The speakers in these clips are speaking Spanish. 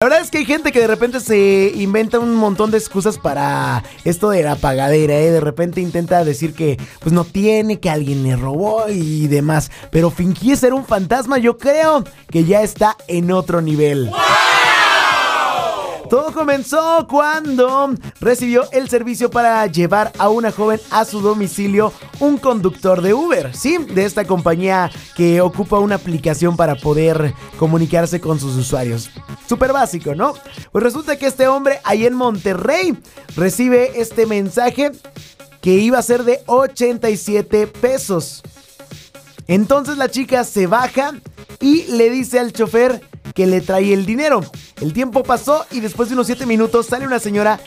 La verdad es que hay gente que de repente se inventa un montón de excusas para esto de la pagadera, ¿eh? De repente intenta decir que pues no tiene, que alguien le robó y demás. Pero fingir ser un fantasma yo creo que ya está en otro nivel. Todo comenzó cuando recibió el servicio para llevar a una joven a su domicilio un conductor de Uber, ¿sí? De esta compañía que ocupa una aplicación para poder comunicarse con sus usuarios. Súper básico, ¿no? Pues resulta que este hombre ahí en Monterrey recibe este mensaje que iba a ser de 87 pesos. Entonces la chica se baja y le dice al chofer que le trae el dinero. El tiempo pasó y después de unos 7 minutos sale una señora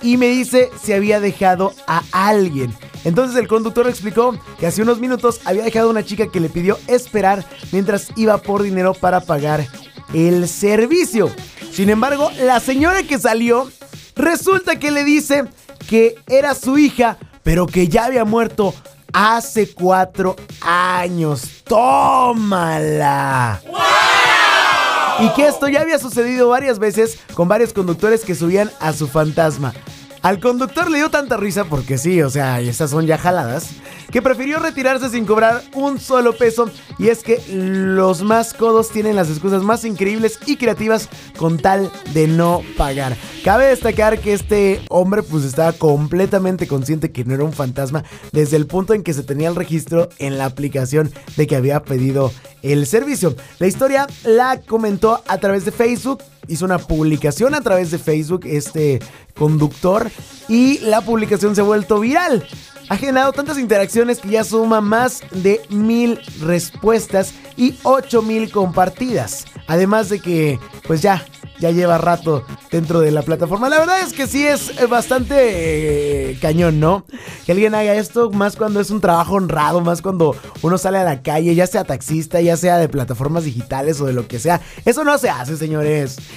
y me dice si había dejado a alguien. Entonces el conductor explicó que hace unos minutos había dejado a una chica que le pidió esperar mientras iba por dinero para pagar el servicio. Sin embargo, la señora que salió resulta que le dice que era su hija, pero que ya había muerto hace cuatro años. ¡Tómala! Y que esto ya había sucedido varias veces con varios conductores que subían a su fantasma. Al conductor le dio tanta risa porque sí, o sea, esas son ya jaladas, que prefirió retirarse sin cobrar un solo peso. Y es que los más codos tienen las excusas más increíbles y creativas con tal de no pagar. Cabe destacar que este hombre pues estaba completamente consciente que no era un fantasma desde el punto en que se tenía el registro en la aplicación de que había pedido el servicio. La historia la comentó a través de Facebook, hizo una publicación a través de Facebook este conductor y la publicación se ha vuelto viral. Ha generado tantas interacciones que ya suma más de mil respuestas y ocho mil compartidas. Además de que, pues ya, ya lleva rato dentro de la plataforma. La verdad es que sí es bastante eh, cañón, ¿no? Que alguien haga esto, más cuando es un trabajo honrado, más cuando uno sale a la calle, ya sea taxista, ya sea de plataformas digitales o de lo que sea. Eso no se hace, señores.